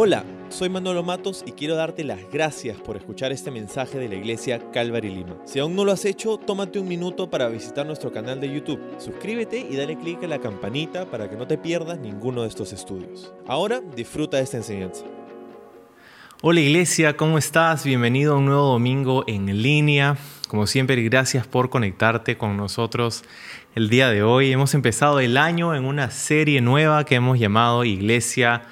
Hola, soy Manolo Matos y quiero darte las gracias por escuchar este mensaje de la iglesia Calvary Lima. Si aún no lo has hecho, tómate un minuto para visitar nuestro canal de YouTube. Suscríbete y dale clic a la campanita para que no te pierdas ninguno de estos estudios. Ahora disfruta de esta enseñanza. Hola iglesia, ¿cómo estás? Bienvenido a un nuevo domingo en línea. Como siempre, gracias por conectarte con nosotros el día de hoy. Hemos empezado el año en una serie nueva que hemos llamado Iglesia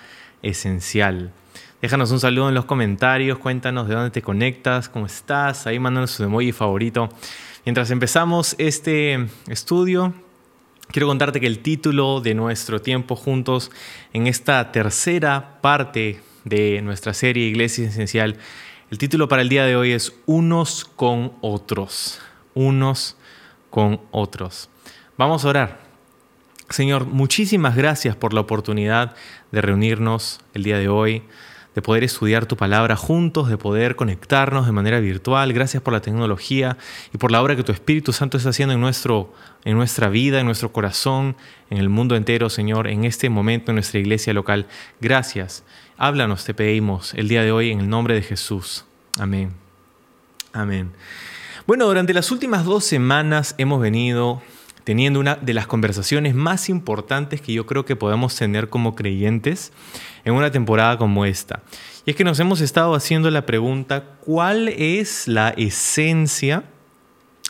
esencial. Déjanos un saludo en los comentarios, cuéntanos de dónde te conectas, cómo estás, ahí mándanos su emoji favorito. Mientras empezamos este estudio, quiero contarte que el título de nuestro tiempo juntos en esta tercera parte de nuestra serie Iglesia Esencial, el título para el día de hoy es Unos con otros, unos con otros. Vamos a orar. Señor, muchísimas gracias por la oportunidad de reunirnos el día de hoy, de poder estudiar tu palabra juntos, de poder conectarnos de manera virtual. Gracias por la tecnología y por la obra que tu Espíritu Santo está haciendo en, nuestro, en nuestra vida, en nuestro corazón, en el mundo entero, Señor, en este momento en nuestra iglesia local. Gracias. Háblanos, te pedimos, el día de hoy en el nombre de Jesús. Amén. Amén. Bueno, durante las últimas dos semanas hemos venido teniendo una de las conversaciones más importantes que yo creo que podemos tener como creyentes en una temporada como esta. Y es que nos hemos estado haciendo la pregunta, ¿cuál es la esencia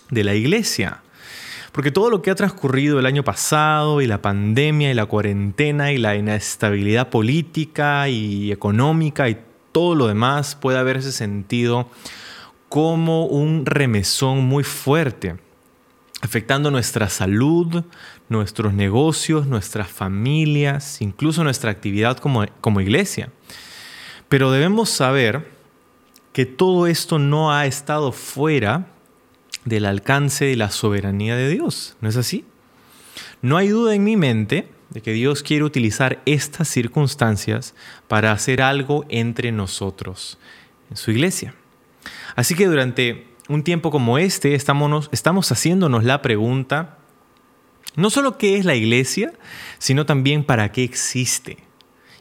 de la iglesia? Porque todo lo que ha transcurrido el año pasado y la pandemia y la cuarentena y la inestabilidad política y económica y todo lo demás puede haberse sentido como un remesón muy fuerte afectando nuestra salud, nuestros negocios, nuestras familias, incluso nuestra actividad como, como iglesia. Pero debemos saber que todo esto no ha estado fuera del alcance de la soberanía de Dios, ¿no es así? No hay duda en mi mente de que Dios quiere utilizar estas circunstancias para hacer algo entre nosotros, en su iglesia. Así que durante un tiempo como este estamos, estamos haciéndonos la pregunta, no solo qué es la iglesia, sino también para qué existe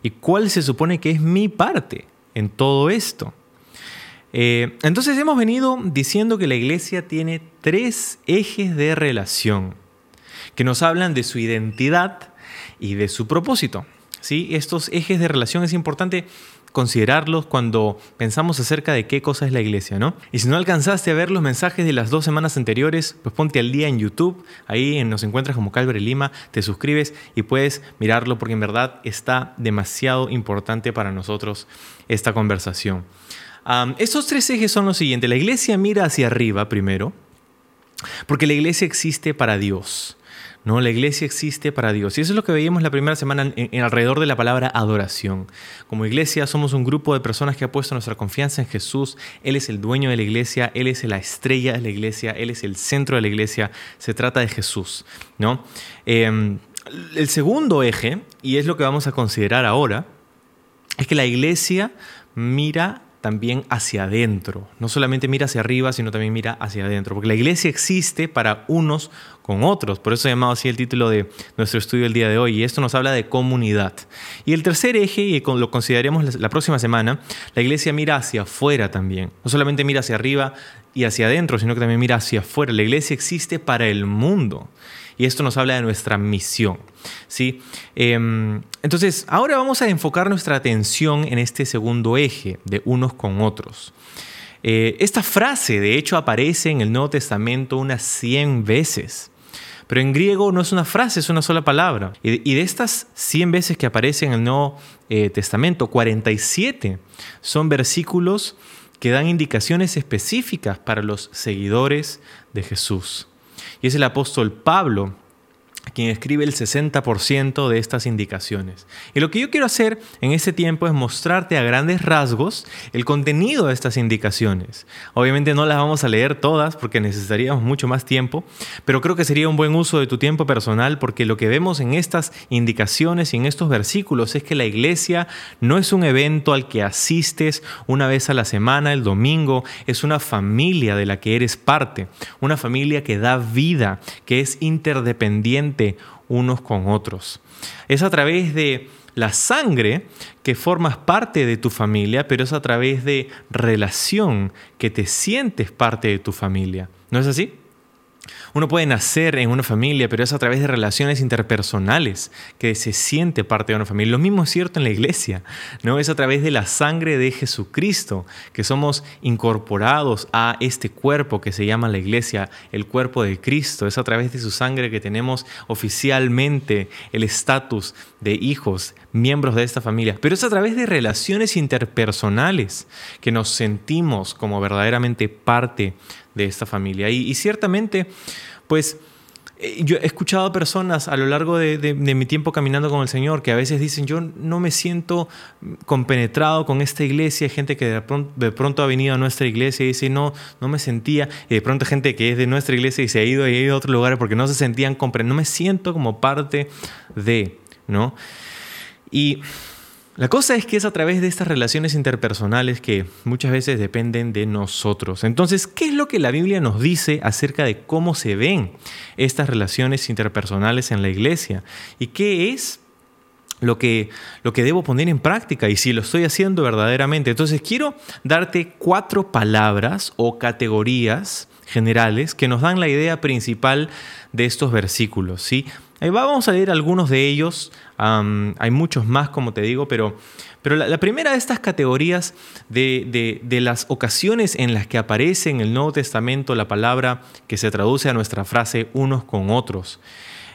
y cuál se supone que es mi parte en todo esto. Eh, entonces hemos venido diciendo que la iglesia tiene tres ejes de relación que nos hablan de su identidad y de su propósito. ¿sí? Estos ejes de relación es importante considerarlos cuando pensamos acerca de qué cosa es la iglesia, ¿no? Y si no alcanzaste a ver los mensajes de las dos semanas anteriores, pues ponte al día en YouTube, ahí nos encuentras como Calvary Lima, te suscribes y puedes mirarlo porque en verdad está demasiado importante para nosotros esta conversación. estos tres ejes son los siguientes. La iglesia mira hacia arriba primero, porque la iglesia existe para Dios. ¿No? La iglesia existe para Dios. Y eso es lo que veíamos la primera semana en, alrededor de la palabra adoración. Como iglesia somos un grupo de personas que ha puesto nuestra confianza en Jesús. Él es el dueño de la iglesia, Él es la estrella de la iglesia, Él es el centro de la iglesia. Se trata de Jesús. ¿no? Em, el segundo eje, y es lo que vamos a considerar ahora, es que la iglesia mira también hacia adentro. No solamente mira hacia arriba, sino también mira hacia adentro. Porque la iglesia existe para unos con otros. Por eso he llamado así el título de nuestro estudio el día de hoy. Y esto nos habla de comunidad. Y el tercer eje, y lo consideraremos la próxima semana, la iglesia mira hacia afuera también. No solamente mira hacia arriba y hacia adentro, sino que también mira hacia afuera. La iglesia existe para el mundo. Y esto nos habla de nuestra misión. ¿sí? Em, entonces, ahora vamos a enfocar nuestra atención en este segundo eje de unos con otros. Eh, esta frase, de hecho, aparece en el Nuevo Testamento unas 100 veces. Pero en griego no es una frase, es una sola palabra. Y de, estas 100 veces que aparece en el Nuevo eh, Testamento, 47 son versículos que dan indicaciones específicas para los seguidores de Jesús. Y es el apóstol Pablo quien escribe el 60% de estas indicaciones. Y lo que yo quiero hacer en este tiempo es mostrarte a grandes rasgos el contenido de estas indicaciones. Obviamente no las vamos a leer todas porque necesitaríamos mucho más tiempo, pero creo que sería un buen uso de tu tiempo personal porque lo que vemos en estas indicaciones y en estos versículos es que la iglesia no es un evento al que asistes una vez a la semana, el domingo, es una familia de la que eres parte, una familia que da vida, que es interdependiente unos con otros. Es a través de la sangre que formas parte de tu familia, pero es a través de relación que te sientes parte de tu familia. ¿No es así? Uno puede nacer en una familia, pero es a través de relaciones interpersonales que se siente parte de una familia. Lo mismo es cierto en la iglesia, ¿no? Es a través de la sangre de Jesucristo que somos incorporados a este cuerpo que se llama la iglesia, el cuerpo de Cristo. Es a través de su sangre que tenemos oficialmente el estatus de hijos, miembros de esta familia. Pero es a través de relaciones interpersonales que nos sentimos como verdaderamente parte de esta familia. Y, ciertamente, pues eh, yo he escuchado personas a lo largo de, mi tiempo caminando con el Señor que a veces dicen, yo no me siento compenetrado con esta iglesia. Hay gente que de pronto, de pronto, ha venido a nuestra iglesia y dice, no, no me sentía. Y de pronto gente que es de nuestra iglesia y se ha ido y ha ido a otros lugares porque no se sentían comprendidos. No me siento como parte de, ¿no? Y la cosa es que es a través de estas relaciones interpersonales que muchas veces dependen de nosotros. Entonces, ¿qué es lo que la Biblia nos dice acerca de cómo se ven estas relaciones interpersonales en la iglesia? ¿Y qué es lo que, lo que debo poner en práctica y si lo estoy haciendo verdaderamente? Entonces, quiero darte cuatro palabras o categorías generales que nos dan la idea principal de estos versículos. ¿sí? Vamos a leer algunos de ellos, hay muchos más como te digo, pero, pero la, primera de estas categorías de, las ocasiones en las que aparece en el Nuevo Testamento la palabra que se traduce a nuestra frase unos con otros,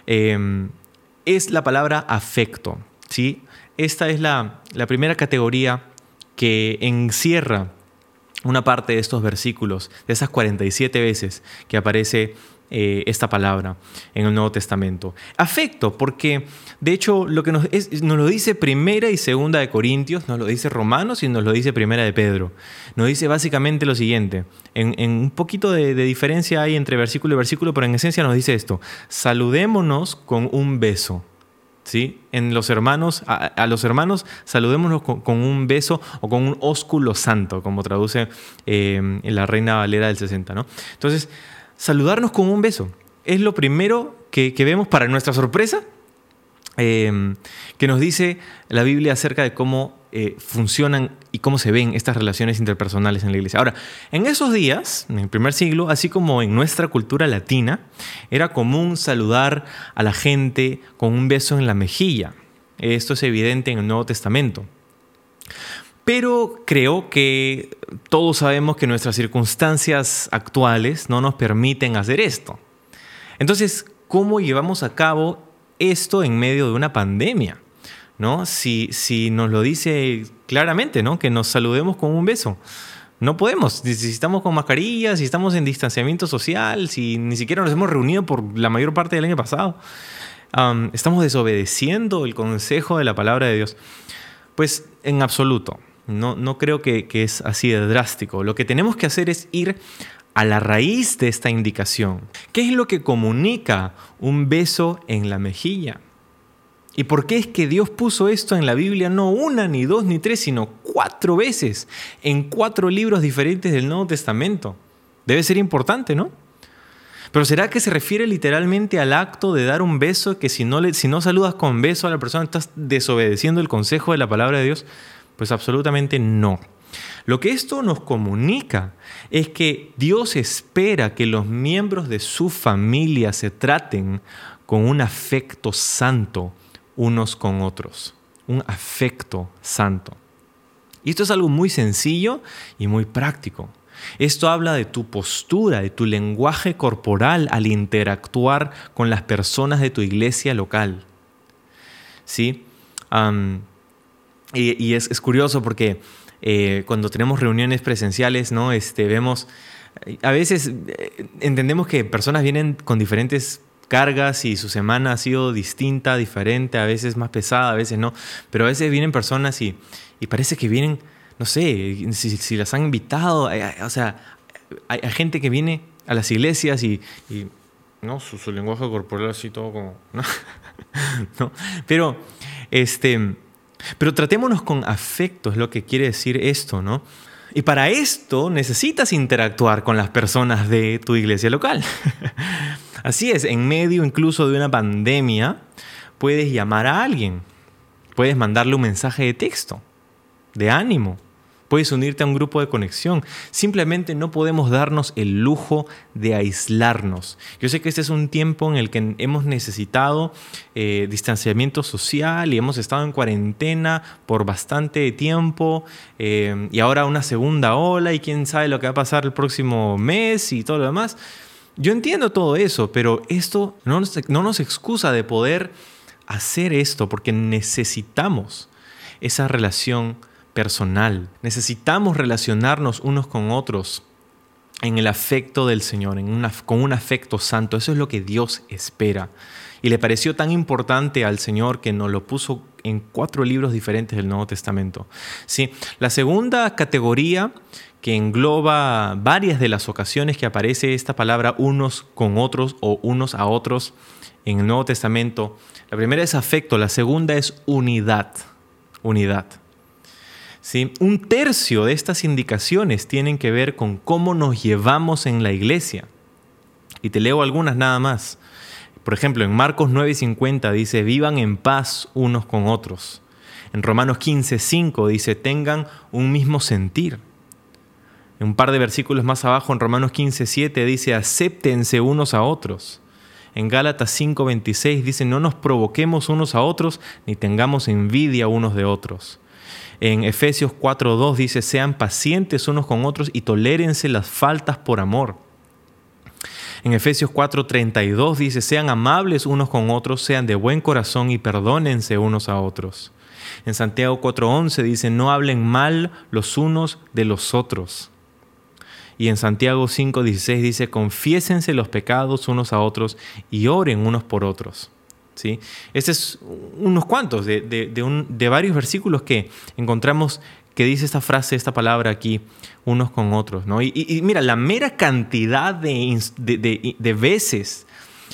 em, es la palabra afecto. ¿sí? Esta es la, la primera categoría que encierra una parte de estos versículos, de esas 47 veces que aparece eh, esta palabra en el Nuevo Testamento. Afecto, porque de hecho lo que nos, nos, lo dice primera y segunda de Corintios, nos lo dice Romanos y nos lo dice primera de Pedro. Nos dice básicamente lo siguiente, en, un poquito de, diferencia hay entre versículo y versículo, pero en esencia nos dice esto, saludémonos con un beso. ¿Sí? En los hermanos, a, los hermanos saludémonos con, un beso o con un ósculo santo, como traduce eh, en la Reina Valera del 60. ¿no? Entonces, saludarnos con un beso. Es lo primero que, vemos para nuestra sorpresa, em, que nos dice la Biblia acerca de cómo eh, funcionan y cómo se ven estas relaciones interpersonales en la iglesia. Ahora, en esos días, en el primer siglo, así como en nuestra cultura latina, era común saludar a la gente con un beso en la mejilla. Esto es evidente en el Nuevo Testamento. Pero creo que todos sabemos que nuestras circunstancias actuales no nos permiten hacer esto. Entonces, ¿cómo llevamos a cabo esto en medio de una pandemia? ¿No? Si, nos lo dice claramente, ¿no? Que nos saludemos con un beso. No podemos, si estamos con mascarillas, si estamos en distanciamiento social, si ni siquiera nos hemos reunido por la mayor parte del año pasado. estamos desobedeciendo el consejo de la palabra de Dios. Pues en absoluto. No, creo que, es así de drástico. Lo que tenemos que hacer es ir a la raíz de esta indicación. ¿Qué es lo que comunica un beso en la mejilla? ¿Y por qué es que Dios puso esto en la Biblia no una, ni dos, ni tres, sino cuatro veces en cuatro libros diferentes del Nuevo Testamento? Debe ser importante, ¿no? Pero ¿será que se refiere literalmente al acto de dar un beso que si no, le, si no saludas con beso a la persona estás desobedeciendo el consejo de la palabra de Dios? Pues absolutamente no. Lo que esto nos comunica es que Dios espera que los miembros de su familia se traten con un afecto santo unos con otros. Un afecto santo. Y esto es algo muy sencillo y muy práctico. Esto habla de tu postura, de tu lenguaje corporal al interactuar con las personas de tu iglesia local. ¿Sí? Y, es, curioso porque eh, cuando tenemos reuniones presenciales, ¿no? Este, vemos, eh, a veces eh, entendemos que personas vienen con diferentes cargas y su semana ha sido distinta, diferente, a veces más pesada, a veces no, pero a veces vienen personas y, y parece que vienen, no sé, si, las han invitado, o sea, hay, gente que viene a las iglesias y, no, su, lenguaje corporal así todo como, ¿no? ¿no? Pero, este pero tratémonos con afecto, es lo que quiere decir esto, ¿no? Y para esto necesitas interactuar con las personas de tu iglesia local. Así es, en medio incluso de una pandemia, puedes llamar a alguien. Puedes mandarle un mensaje de texto, de ánimo. Puedes unirte a un grupo de conexión. Simplemente no podemos darnos el lujo de aislarnos. Yo sé que este es un tiempo en el que hemos necesitado eh, distanciamiento social y hemos estado en cuarentena por bastante tiempo eh, y ahora una segunda ola y quién sabe lo que va a pasar el próximo mes y todo lo demás. Yo entiendo todo eso, pero esto no nos, no nos excusa de poder hacer esto porque necesitamos esa relación personal. Necesitamos relacionarnos unos con otros en el afecto del Señor, con un afecto santo. Eso es lo que Dios espera. Y le pareció tan importante al Señor que nos lo puso en cuatro libros diferentes del Nuevo Testamento. ¿Sí? La segunda categoría que engloba varias de las ocasiones que aparece esta palabra unos con otros o unos a otros en el Nuevo Testamento. La primera es afecto, la segunda es unidad. Unidad. ¿Sí? Un tercio de estas indicaciones tienen que ver con cómo nos llevamos en la iglesia. Y te leo algunas nada más. Por ejemplo, en Marcos 9:50 dice, vivan en paz unos con otros. En Romanos 15:5 dice, tengan un mismo sentir. En un par de versículos más abajo, en Romanos 15:7 dice, acéptense unos a otros. En Gálatas 5:26 dice, no nos provoquemos unos a otros ni tengamos envidia unos de otros. En Efesios 4.2 dice, sean pacientes unos con otros y tolérense las faltas por amor. En Efesios 4:32 dice, sean amables unos con otros, sean de buen corazón y perdónense unos a otros. En Santiago 4:11 dice, no hablen mal los unos de los otros. Y en Santiago 5:16 dice, confiésense los pecados unos a otros y oren unos por otros. Este es unos cuantos de, de, varios versículos que encontramos que dice esta frase, esta palabra aquí, unos con otros. ¿no? Y, mira, la mera cantidad de, veces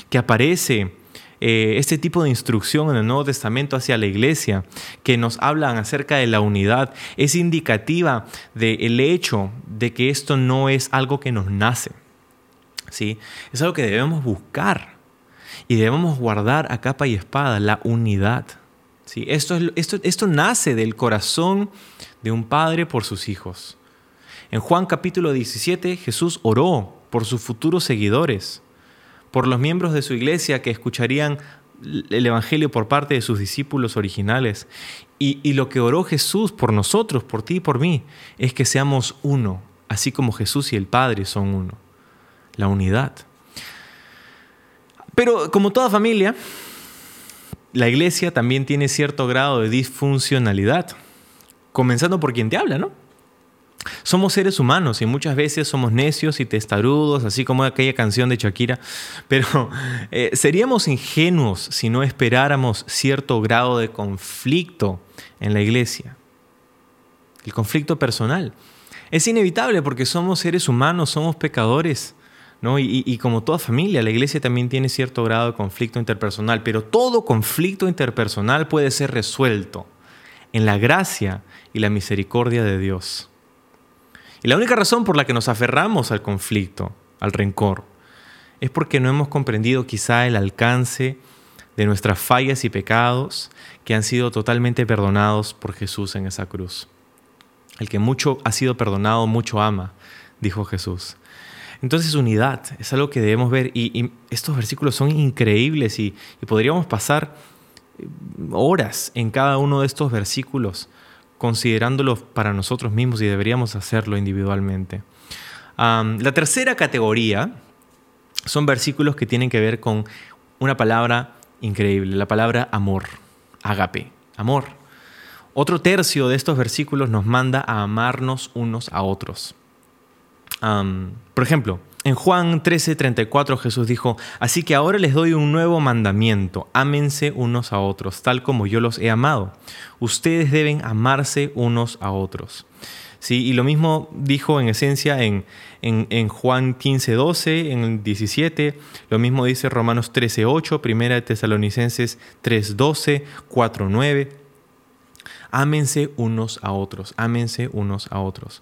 que aparece eh, este tipo de instrucción en el Nuevo Testamento hacia la iglesia, que nos hablan acerca de la unidad, es indicativa del hecho de que esto no es algo que nos nace. ¿sí? Es algo que debemos buscar. Y debemos guardar a capa y espada la unidad. ¿sí? Esto, esto, esto nace del corazón de un padre por sus hijos. En Juan capítulo 17 Jesús oró por sus futuros seguidores, por los miembros de su iglesia que escucharían el Evangelio por parte de sus discípulos originales. Y, y, lo que oró Jesús por nosotros, por ti y por mí, es que seamos uno, así como Jesús y el Padre son uno. La unidad. Pero como toda familia, la iglesia también tiene cierto grado de disfuncionalidad, comenzando por quien te habla, ¿no? Somos seres humanos y muchas veces somos necios y testarudos, así como aquella canción de Shakira, pero eh, seríamos ingenuos si no esperáramos cierto grado de conflicto en la iglesia. El conflicto personal. Es inevitable porque somos seres humanos, somos pecadores. Y, como toda familia, la iglesia también tiene cierto grado de conflicto interpersonal, pero todo conflicto interpersonal puede ser resuelto en la gracia y la misericordia de Dios. Y la única razón por la que nos aferramos al conflicto, al rencor, es porque no hemos comprendido quizá el alcance de nuestras fallas y pecados que han sido totalmente perdonados por Jesús en esa cruz. El que mucho ha sido perdonado, mucho ama, dijo Jesús. Entonces unidad es algo que debemos ver y, estos versículos son increíbles y, podríamos pasar eh, horas en cada uno de estos versículos considerándolos para nosotros mismos y deberíamos hacerlo individualmente. la tercera categoría son versículos que tienen que ver con una palabra increíble, la palabra amor, agape, amor. Otro tercio de estos versículos nos manda a amarnos unos a otros por ejemplo, en Juan 13:34 Jesús dijo, así que ahora les doy un nuevo mandamiento, ámense unos a otros, tal como yo los he amado. Ustedes deben amarse unos a otros. ¿Sí? Y lo mismo dijo en esencia en, en, Juan 15:12, en el 17, lo mismo dice Romanos 13:8, Primera de Tesalonicenses 3:12, 4:9. Ámense unos a otros, ámense unos a otros.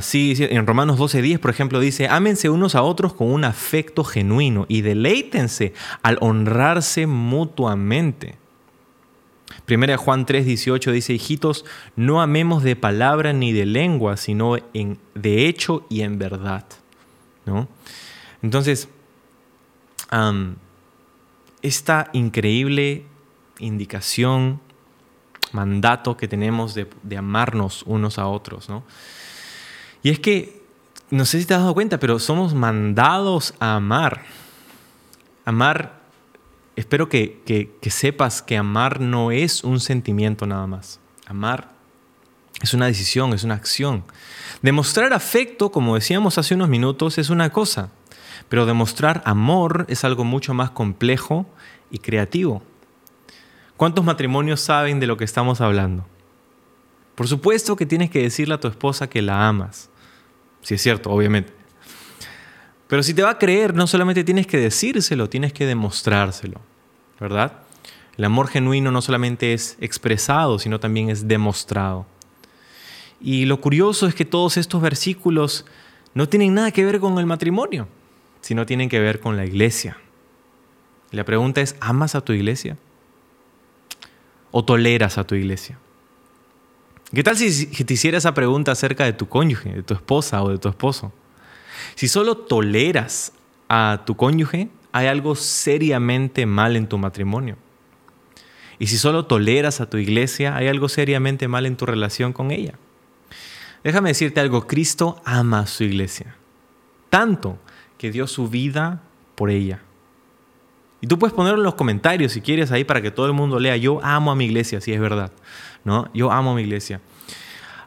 Sí, en Romanos 12:10, por ejemplo, dice, ámense unos a otros con un afecto genuino y deleítense al honrarse mutuamente. Primera Juan 3, 18 dice, hijitos, no amemos de palabra ni de lengua, sino en, de hecho y en verdad. ¿No? Entonces, esta increíble indicación, mandato que tenemos de, amarnos unos a otros, ¿no? Y es que, no sé si te has dado cuenta, pero somos mandados a amar. Amar espero que, sepas que amar no es un sentimiento nada más. Amar es una decisión, es una acción. Demostrar afecto, como decíamos hace unos minutos, es una cosa, pero demostrar amor es algo mucho más complejo y creativo. ¿Cuántos matrimonios saben de lo que estamos hablando? Por supuesto que tienes que decirle a tu esposa que la amas. Si es cierto, obviamente. Pero si te va a creer, no solamente tienes que decírselo, tienes que demostrárselo, ¿verdad? El amor genuino no solamente es expresado, sino también es demostrado. Y lo curioso es que todos estos versículos no tienen nada que ver con el matrimonio, sino tienen que ver con la iglesia. La pregunta es, ¿amas a tu iglesia? ¿O toleras a tu iglesia? ¿Qué tal si te hiciera esa pregunta acerca de tu cónyuge, de tu esposa o de tu esposo? Si solo toleras a tu cónyuge, hay algo seriamente mal en tu matrimonio. Y si solo toleras a tu iglesia, hay algo seriamente mal en tu relación con ella. Déjame decirte algo, Cristo ama a su iglesia, tanto que dio su vida por ella. Y tú puedes ponerlo en los comentarios si quieres ahí para que todo el mundo lea, yo amo a mi iglesia, si es verdad, ¿no? Yo amo a mi iglesia.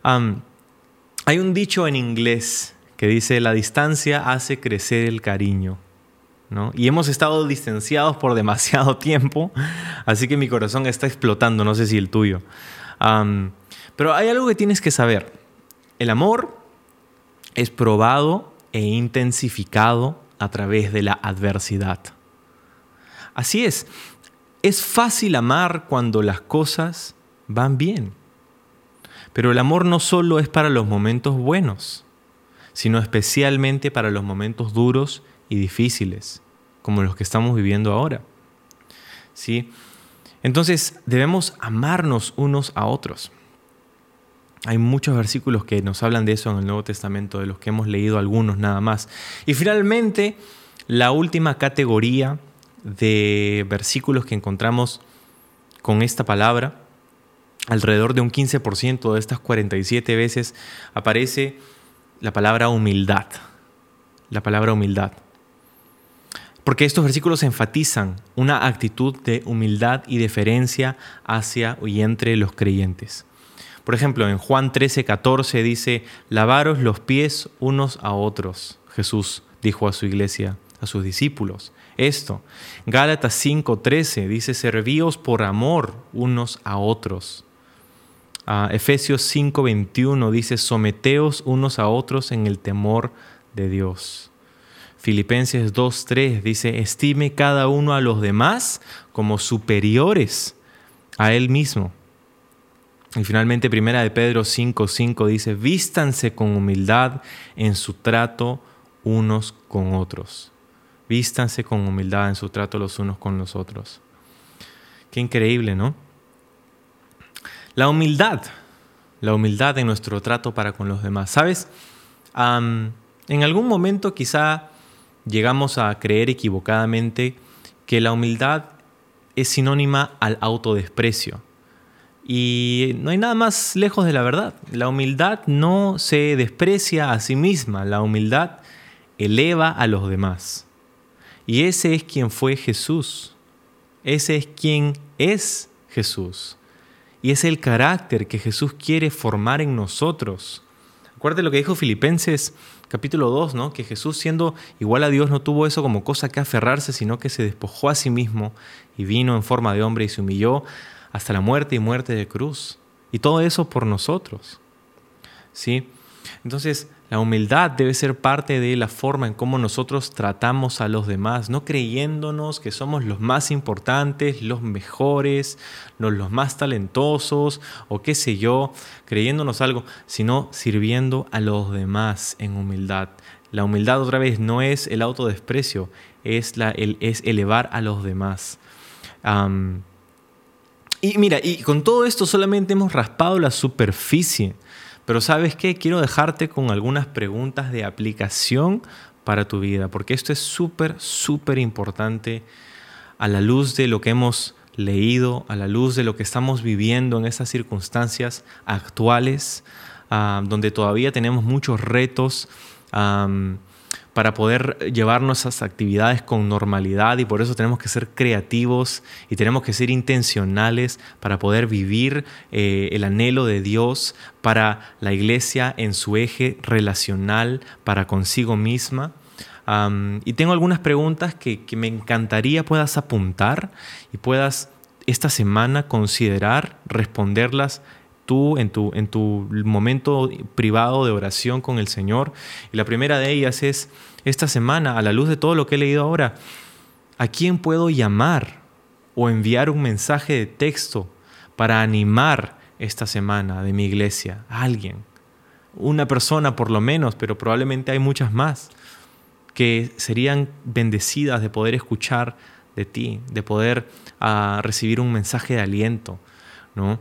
hay un dicho en inglés que dice, la distancia hace crecer el cariño. ¿no? Y hemos estado distanciados por demasiado tiempo, así que mi corazón está explotando, no sé si el tuyo. pero hay algo que tienes que saber. El amor es probado e intensificado a través de la adversidad. Así es, es fácil amar cuando las cosas van bien. Pero el amor no solo es para los momentos buenos sino especialmente para los momentos duros y difíciles, como los que estamos viviendo ahora. ¿Sí? Entonces debemos amarnos unos a otros. Hay muchos versículos que nos hablan de eso en el Nuevo Testamento, de los que hemos leído algunos nada más. Y finalmente, la última categoría de versículos que encontramos con esta palabra, alrededor de un 15% de estas 47 veces aparece la palabra humildad. La palabra humildad. Porque estos versículos enfatizan una actitud de humildad y deferencia hacia y entre los creyentes. Por ejemplo, en Juan 13, 14 dice, lavaros los pies unos a otros. Jesús dijo a su iglesia, a sus discípulos. Esto. Gálatas 5, 13 dice, servíos por amor unos a otros. Efesios 5:21 dice, someteos unos a otros en el temor de Dios. Filipenses 2:3 dice, estime cada uno a los demás como superiores a él mismo. Y finalmente, primera de Pedro 5:5 dice, vístanse con humildad en su trato unos con otros. Vístanse con humildad en su trato los unos con los otros. Qué increíble, ¿no? La humildad, la humildad en nuestro trato para con los demás. ¿Sabes? en algún momento quizá llegamos a creer equivocadamente que la humildad es sinónima al autodesprecio. Y no hay nada más lejos de la verdad. La humildad no se desprecia a sí misma, la humildad eleva a los demás. Y ese es quien fue Jesús. Ese es quien es Jesús. Y es el carácter que Jesús quiere formar en nosotros. Acuérdate lo que dijo Filipenses capítulo 2, ¿no? que Jesús siendo igual a Dios no tuvo eso como cosa que aferrarse, sino que se despojó a sí mismo y vino en forma de hombre y se humilló hasta la muerte y muerte de cruz. Y todo eso por nosotros. ¿Sí? Entonces, la humildad debe ser parte de la forma en cómo nosotros tratamos a los demás, no creyéndonos que somos los más importantes, los mejores, los, más talentosos o qué sé yo, creyéndonos algo, sino sirviendo a los demás en humildad. La humildad otra vez no es el autodesprecio, es, la, es elevar a los demás. Y mira, y con todo esto solamente hemos raspado la superficie. Pero sabes qué, quiero dejarte con algunas preguntas de aplicación para tu vida, porque esto es súper, súper importante a la luz de lo que hemos leído, a la luz de lo que estamos viviendo en estas circunstancias actuales, ah, donde todavía tenemos muchos retos para poder llevar nuestras actividades con normalidad y por eso tenemos que ser creativos y tenemos que ser intencionales para poder vivir eh, el anhelo de Dios para la iglesia en su eje relacional, para consigo misma. y tengo algunas preguntas que, que me encantaría puedas apuntar y puedas esta semana considerar responderlas tú en tu, en tu momento privado de oración con el Señor. Y la primera de ellas es, esta semana, a la luz de todo lo que he leído ahora, ¿a quién puedo llamar o enviar un mensaje de texto para animar esta semana de mi iglesia? Alguien. Una persona por lo menos, pero probablemente hay muchas más que serían bendecidas de poder escuchar de ti, de poder ah, recibir un mensaje de aliento, ¿no?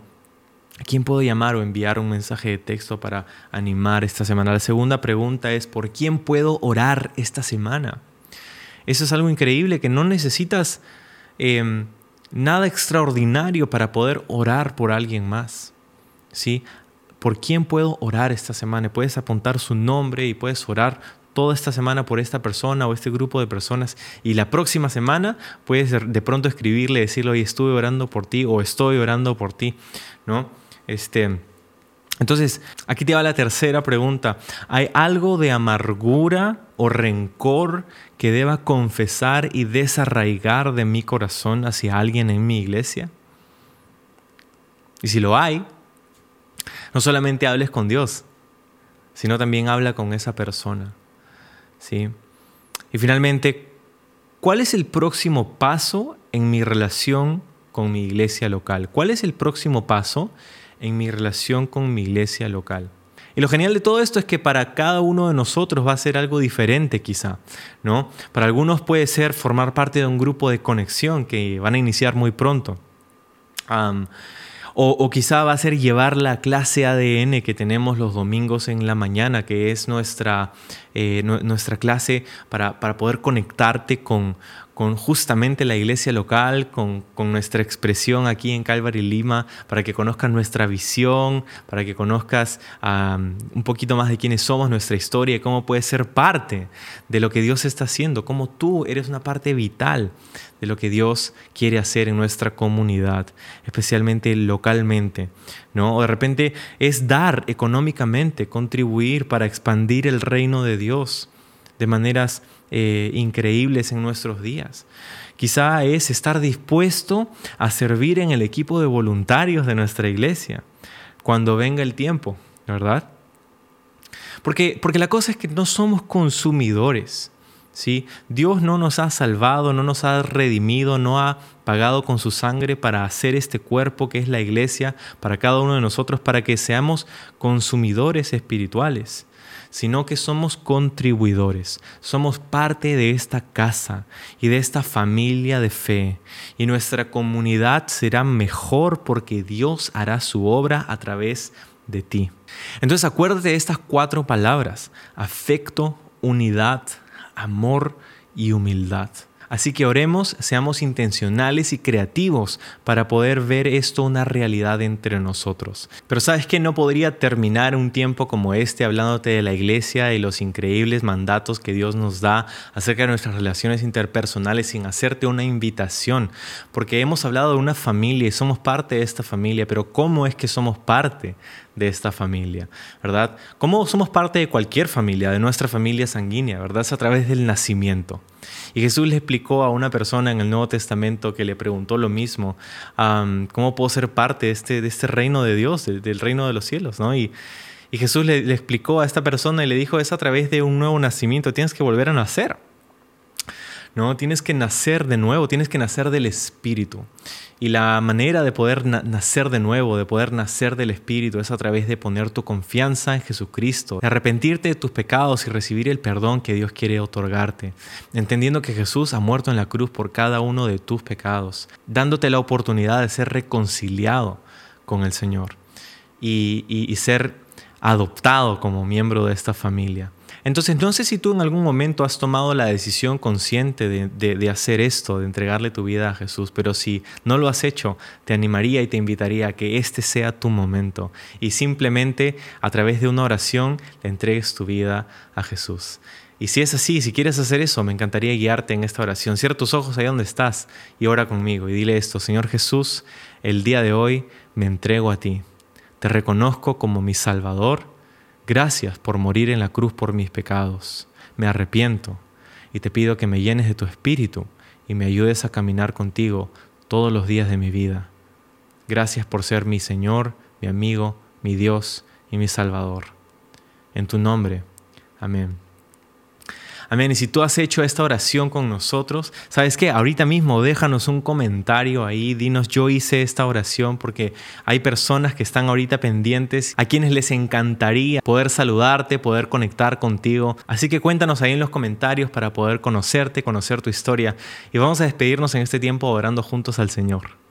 ¿A quién puedo llamar o enviar un mensaje de texto para animar esta semana? La segunda pregunta es, ¿por quién puedo orar esta semana? Eso es algo increíble, que no necesitas em, nada extraordinario para poder orar por alguien más. ¿sí? ¿Por quién puedo orar esta semana? Puedes apuntar su nombre y puedes orar toda esta semana por esta persona o este grupo de personas y la próxima semana puedes de pronto escribirle, decirle, estuve orando por ti o estoy orando por ti, ¿no? Este, entonces, aquí te va la tercera pregunta. ¿Hay algo de amargura o rencor que deba confesar y desarraigar de mi corazón hacia alguien en mi iglesia? Y si lo hay, no solamente hables con Dios, sino también habla con esa persona. ¿sí? Y finalmente, ¿cuál es el próximo paso en mi relación con mi iglesia local? ¿Cuál es el próximo paso en mi relación con mi iglesia local. Y lo genial de todo esto es que para cada uno de nosotros va a ser algo diferente quizá, ¿no? Para algunos puede ser formar parte de un grupo de conexión que van a iniciar muy pronto. o, quizá va a ser llevar la clase ADN que tenemos los domingos en la mañana, que es nuestra, eh, nuestra clase para, para poder conectarte con, con justamente la iglesia local, con, nuestra expresión aquí en Calvary Lima, para que conozcas nuestra visión, para que conozcas un poquito más de quiénes somos, nuestra historia cómo puedes ser parte de lo que Dios está haciendo, cómo tú eres una parte vital de lo que Dios quiere hacer en nuestra comunidad, especialmente localmente. ¿no? O de repente es dar económicamente, contribuir para expandir el reino de Dios de maneras eh, increíbles en nuestros días. Quizá es estar dispuesto a servir en el equipo de voluntarios de nuestra iglesia cuando venga el tiempo, ¿verdad? Porque, porque la cosa es que no somos consumidores. ¿sí? Dios no nos ha salvado, no nos ha redimido, no ha pagado con su sangre para hacer este cuerpo que es la iglesia para cada uno de nosotros, para que seamos consumidores espirituales sino que somos contribuidores, somos parte de esta casa y de esta familia de fe, y nuestra comunidad será mejor porque Dios hará su obra a través de ti. Entonces acuérdate de estas cuatro palabras, afecto, unidad, amor y humildad. Así que oremos, seamos intencionales y creativos para poder ver esto una realidad entre nosotros. Pero sabes que no podría terminar un tiempo como este hablándote de la iglesia y los increíbles mandatos que Dios nos da acerca de nuestras relaciones interpersonales sin hacerte una invitación, porque hemos hablado de una familia y somos parte de esta familia, pero ¿cómo es que somos parte de esta familia, ¿verdad? ¿Cómo somos parte de cualquier familia, de nuestra familia sanguínea, ¿verdad? Es a través del nacimiento. Y Jesús le explicó a una persona en el Nuevo Testamento que le preguntó lo mismo, ¿cómo puedo ser parte de este, este reino de Dios, del, reino de los cielos? ¿no? Y, Jesús le explicó a esta persona y le dijo, es a través de un nuevo nacimiento, tienes que volver a nacer. ¿No? Tienes que nacer de nuevo, tienes que nacer del Espíritu. Y la manera de poder nacer de nuevo, de poder nacer del Espíritu, es a través de poner tu confianza en Jesucristo, arrepentirte de tus pecados y recibir el perdón que Dios quiere otorgarte, entendiendo que Jesús ha muerto en la cruz por cada uno de tus pecados, dándote la oportunidad de ser reconciliado con el Señor y ser adoptado como miembro de esta familia. Entonces, no sé si tú en algún momento has tomado la decisión consciente de, hacer esto, de entregarle tu vida a Jesús, pero si no lo has hecho, te animaría y te invitaría a que este sea tu momento y simplemente a través de una oración le entregues tu vida a Jesús. Y si es así, si quieres hacer eso, me encantaría guiarte en esta oración. Cierra tus ojos ahí donde estás y ora conmigo y dile esto, Señor Jesús, el día de hoy me entrego a ti. Te reconozco como mi Salvador Gracias por morir en la cruz por mis pecados. Me arrepiento y te pido que me llenes de tu espíritu y me ayudes a caminar contigo todos los días de mi vida. Gracias por ser mi Señor, mi amigo, mi Dios y mi Salvador. En tu nombre. Amén. Amén. Y si tú has hecho esta oración con nosotros, ¿sabes qué? Ahorita mismo déjanos un comentario ahí, dinos yo hice esta oración porque hay personas que están ahorita pendientes a quienes les encantaría poder saludarte, poder conectar contigo. Así que cuéntanos ahí en los comentarios para poder conocerte, conocer tu historia y vamos a despedirnos en este tiempo orando juntos al Señor.